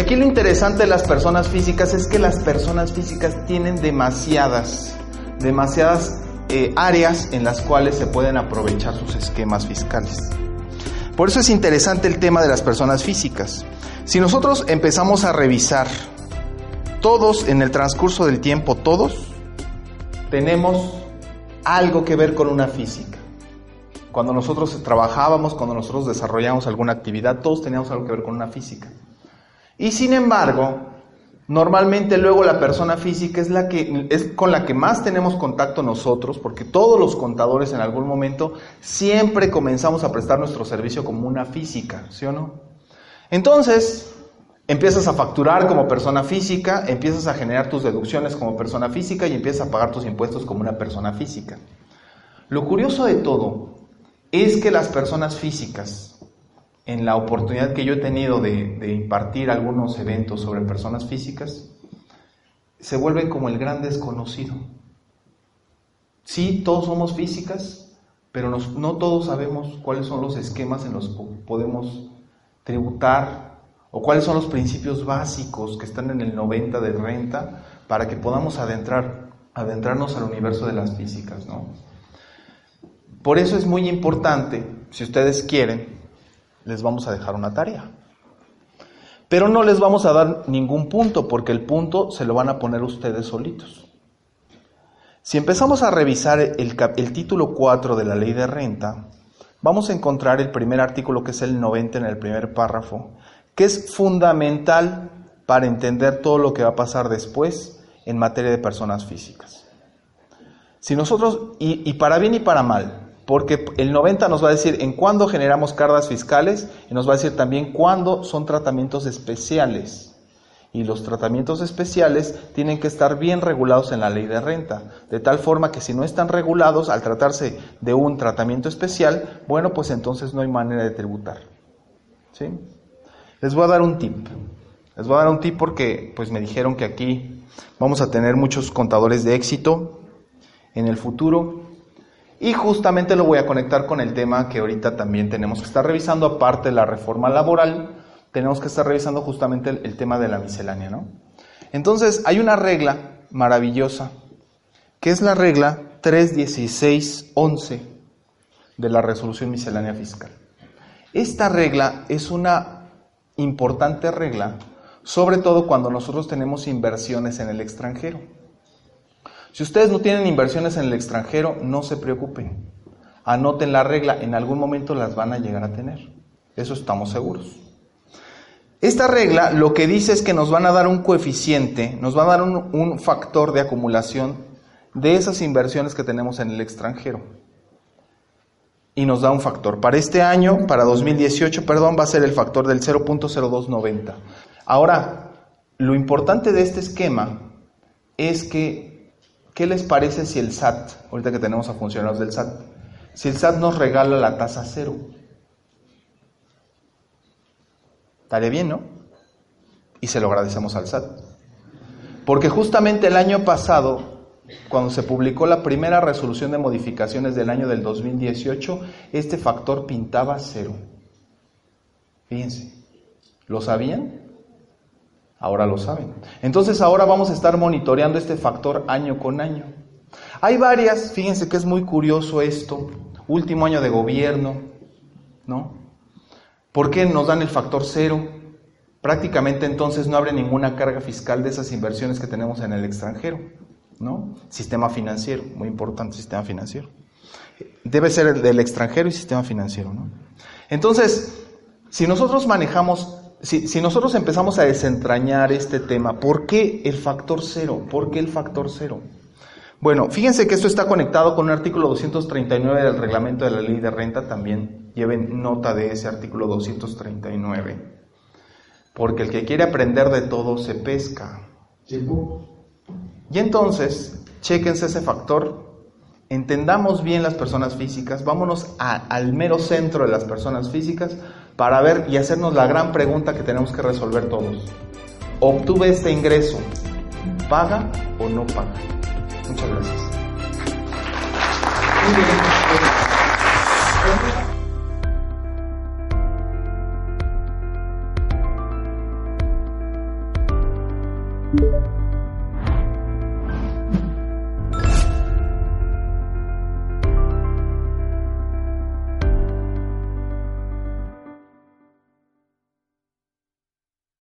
aquí lo interesante de las personas físicas es que las personas físicas tienen demasiadas, demasiadas eh, áreas en las cuales se pueden aprovechar sus esquemas fiscales. Por eso es interesante el tema de las personas físicas. Si nosotros empezamos a revisar todos en el transcurso del tiempo, todos tenemos algo que ver con una física. Cuando nosotros trabajábamos, cuando nosotros desarrollamos alguna actividad, todos teníamos algo que ver con una física. Y sin embargo, normalmente luego la persona física es la que es con la que más tenemos contacto nosotros, porque todos los contadores en algún momento siempre comenzamos a prestar nuestro servicio como una física, ¿sí o no? Entonces, empiezas a facturar como persona física, empiezas a generar tus deducciones como persona física y empiezas a pagar tus impuestos como una persona física. Lo curioso de todo es que las personas físicas, en la oportunidad que yo he tenido de, impartir algunos eventos sobre personas físicas, se vuelven como el gran desconocido. Sí, todos somos físicas, pero no todos sabemos cuáles son los esquemas en los que podemos tributar o cuáles son los principios básicos que están en el 90 de renta para que podamos adentrar, adentrarnos al universo de las físicas, ¿no? Por eso es muy importante, si ustedes quieren, les vamos a dejar una tarea. Pero no les vamos a dar ningún punto, porque el punto se lo van a poner ustedes solitos. Si empezamos a revisar el, título 4 de la ley de renta, vamos a encontrar el primer artículo, que es el 90 en el primer párrafo, que es fundamental para entender todo lo que va a pasar después en materia de personas físicas. Si nosotros, y para bien y para mal, porque el 90 nos va a decir en cuándo generamos cargas fiscales y nos va a decir también cuándo son tratamientos especiales. Y los tratamientos especiales tienen que estar bien regulados en la ley de renta, de tal forma que si no están regulados, al tratarse de un tratamiento especial, bueno, pues entonces no hay manera de tributar. ¿Sí? Les voy a dar un tip. Les voy a dar un tip porque pues me dijeron que aquí vamos a tener muchos contadores de éxito en el futuro y justamente lo voy a conectar con el tema que ahorita también tenemos que estar revisando, aparte de la reforma laboral, tenemos que estar revisando justamente el, tema de la miscelánea, ¿no? Entonces, hay una regla maravillosa, que es la regla 31611 de la resolución miscelánea fiscal. Esta regla es una importante regla, sobre todo cuando nosotros tenemos inversiones en el extranjero. Si ustedes no tienen inversiones en el extranjero, no se preocupen. Anoten la regla, en algún momento las van a llegar a tener. Eso estamos seguros. Esta regla lo que dice es que nos van a dar un coeficiente, nos va a dar un, factor de acumulación de esas inversiones que tenemos en el extranjero. Y nos da un factor. Para este año, para 2018, perdón, va a ser el factor del 0.0290. Ahora, lo importante de este esquema es que ¿Qué les parece si el SAT, ahorita que tenemos a funcionarios del SAT, si el SAT nos regala la tasa cero? Estaría bien, ¿no? Y se lo agradecemos al SAT. Porque justamente el año pasado, cuando se publicó la primera resolución de modificaciones del año del 2018, este factor pintaba cero. Fíjense, ¿lo sabían? Ahora lo saben. Entonces ahora vamos a estar monitoreando este factor año con año. Hay varias, fíjense que es muy curioso esto, último año de gobierno, ¿no? ¿Por qué nos dan el factor cero? Prácticamente entonces no abre ninguna carga fiscal de esas inversiones que tenemos en el extranjero, ¿no? Sistema financiero, muy importante sistema financiero. Debe ser el del extranjero y sistema financiero, ¿no? Entonces, si nosotros manejamos si, nosotros empezamos a desentrañar este tema, ¿por qué el factor cero? ¿Por qué el factor cero? Bueno, fíjense que esto está conectado con un artículo 239 del reglamento de la ley de renta también. Lleven nota de ese artículo 239. Porque el que quiere aprender de todo se pesca. Y entonces, chéquense ese factor. Entendamos bien las personas físicas. Vámonos al mero centro de las personas físicas para ver y hacernos la gran pregunta que tenemos que resolver todos. ¿Obtuve este ingreso? ¿Paga o no paga? Muchas gracias.